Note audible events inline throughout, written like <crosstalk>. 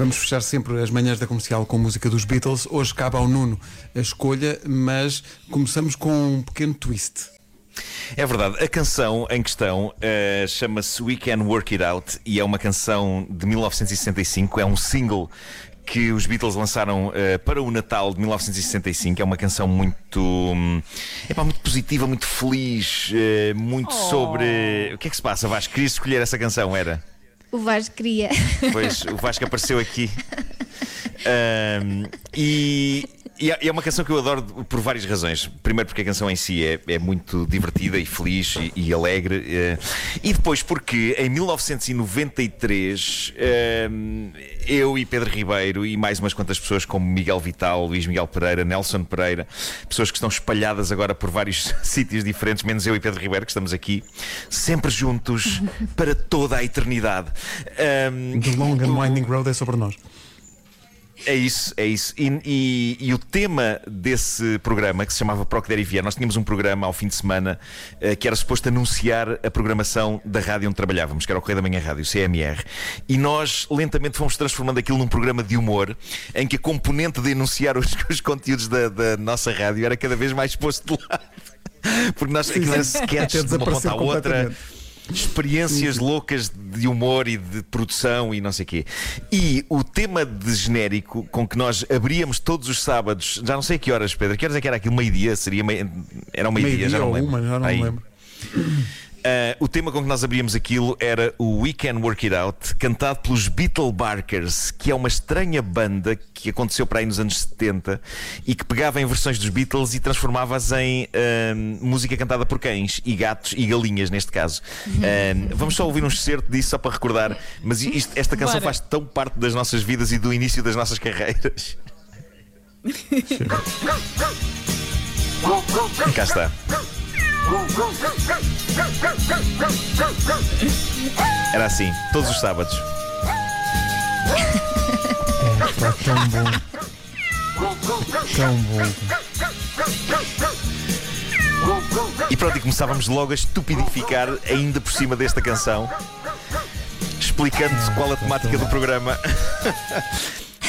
Vamos fechar sempre as manhãs da comercial com música dos Beatles. Hoje cabe ao Nuno a escolha, mas começamos com um pequeno twist. É verdade, a canção em questão uh, chama-se We Can Work It Out e é uma canção de 1965, é um single que os Beatles lançaram uh, para o Natal de 1965. É uma canção muito, um, pá, muito positiva, muito feliz, uh, muito oh. sobre. O que é que se passa, Vasco? Querias escolher essa canção, era? O Vasco queria. Pois, o Vasco apareceu aqui. <laughs> Um, e, e é uma canção que eu adoro por várias razões. Primeiro, porque a canção em si é, é muito divertida e feliz e, e alegre. Eh, e depois, porque em 1993 eu e Pedro Ribeiro e mais umas quantas pessoas, como Miguel Vital, Luís Miguel Pereira, Nelson Pereira, pessoas que estão espalhadas agora por vários <laughs> sítios diferentes, menos eu e Pedro Ribeiro, que estamos aqui, sempre juntos para toda a eternidade. <laughs> The long and winding road é sobre nós. É isso, é isso. E, e, e, o tema desse programa, que se chamava Proc Derivier, nós tínhamos um programa ao fim de semana uh, que era suposto anunciar a programação da rádio onde trabalhávamos, que era o Correio da Manhã Rádio, CMR. E nós lentamente fomos transformando aquilo num programa de humor em que a componente de anunciar os, <laughs> os conteúdos da, da, nossa rádio era cada vez mais posto de lado. <laughs> Porque nós, aquilo era sketches de uma ponta à outra experiências loucas de humor e de produção e não sei o quê. E o tema de genérico com que nós abríamos todos os sábados, já não sei que horas, Pedro, que horas é que era aquilo? Meio-dia? Seria meio... Era um meio-dia, meio já não lembro. Uma, já não Aí. lembro. Uh, o tema com que nós abríamos aquilo era o We Can Work It Out, cantado pelos Beetle Barkers, que é uma estranha banda que aconteceu para aí nos anos 70 e que pegava em versões dos Beatles e transformava-as em uh, música cantada por cães e gatos e galinhas, neste caso. Uh, vamos só ouvir um excerto disso só para recordar, mas isto, esta canção Bora. faz tão parte das nossas vidas e do início das nossas carreiras. <laughs> Cá está. Era assim, todos os sábados. É, tão bom. Tão bom. E pronto, e começávamos logo a estupidificar ainda por cima desta canção, explicando qual a temática do programa.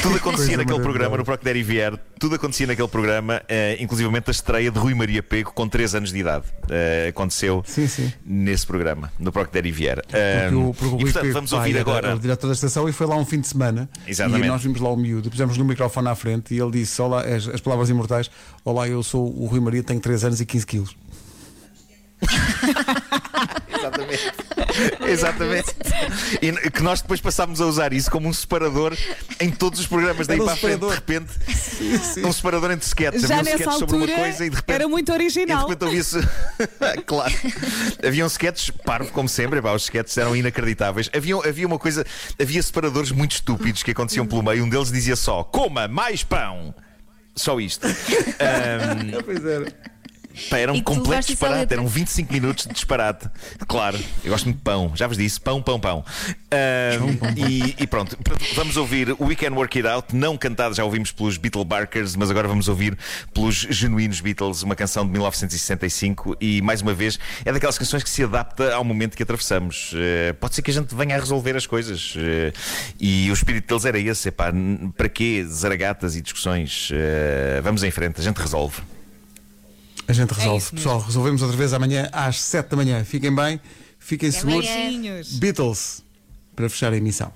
Tudo acontecia naquele programa, no Proc Derivier, tudo acontecia naquele programa, uh, inclusivamente a estreia de Rui Maria Pego com 3 anos de idade. Uh, aconteceu sim, sim. nesse programa, no Proc Derivier. Uh, o, e portanto, vamos ouvir agora. o diretor da estação e foi lá um fim de semana. Exatamente. E nós vimos lá o miúdo, pusemos no microfone à frente e ele disse: Olá, as, as palavras imortais: Olá, eu sou o Rui Maria, tenho 3 anos e 15 quilos. Exatamente. <laughs> Exatamente. E que nós depois passámos a usar isso como um separador em todos os programas daí um para a frente, de repente. Sim, sim. Um separador entre sketches. Já Havia um sketch sobre uma coisa e de repente. Era muito original. E de repente ouvia-se. <laughs> claro. Havia um sketches, parvo como sempre, pá, os sketches eram inacreditáveis. Havia, havia uma coisa. Havia separadores muito estúpidos que aconteciam pelo meio. Um deles dizia só: coma mais pão. Só isto. <laughs> Um, pois era. Pá, era um completo disparate, eram 25 minutos de disparate. Claro, eu gosto muito de pão, já vos disse, pão, pão, pão. Uh, e, e, pronto, vamos ouvir o We Can Work It Out, não cantado, já ouvimos pelos Beatle Barkers, mas agora vamos ouvir pelos genuínos Beatles, uma canção de 1965. E mais uma vez, é daquelas canções que se adapta ao momento que atravessamos. Uh, pode ser que a gente venha a resolver as coisas. Uh, e o espírito deles era esse: epá, para quê zaragatas e discussões? vamos em frente, a gente resolve. A gente resolve. É Pessoal, resolvemos outra vez amanhã às 7 da manhã. Fiquem bem, fiquem seguros. Beatles, para fechar a emissão.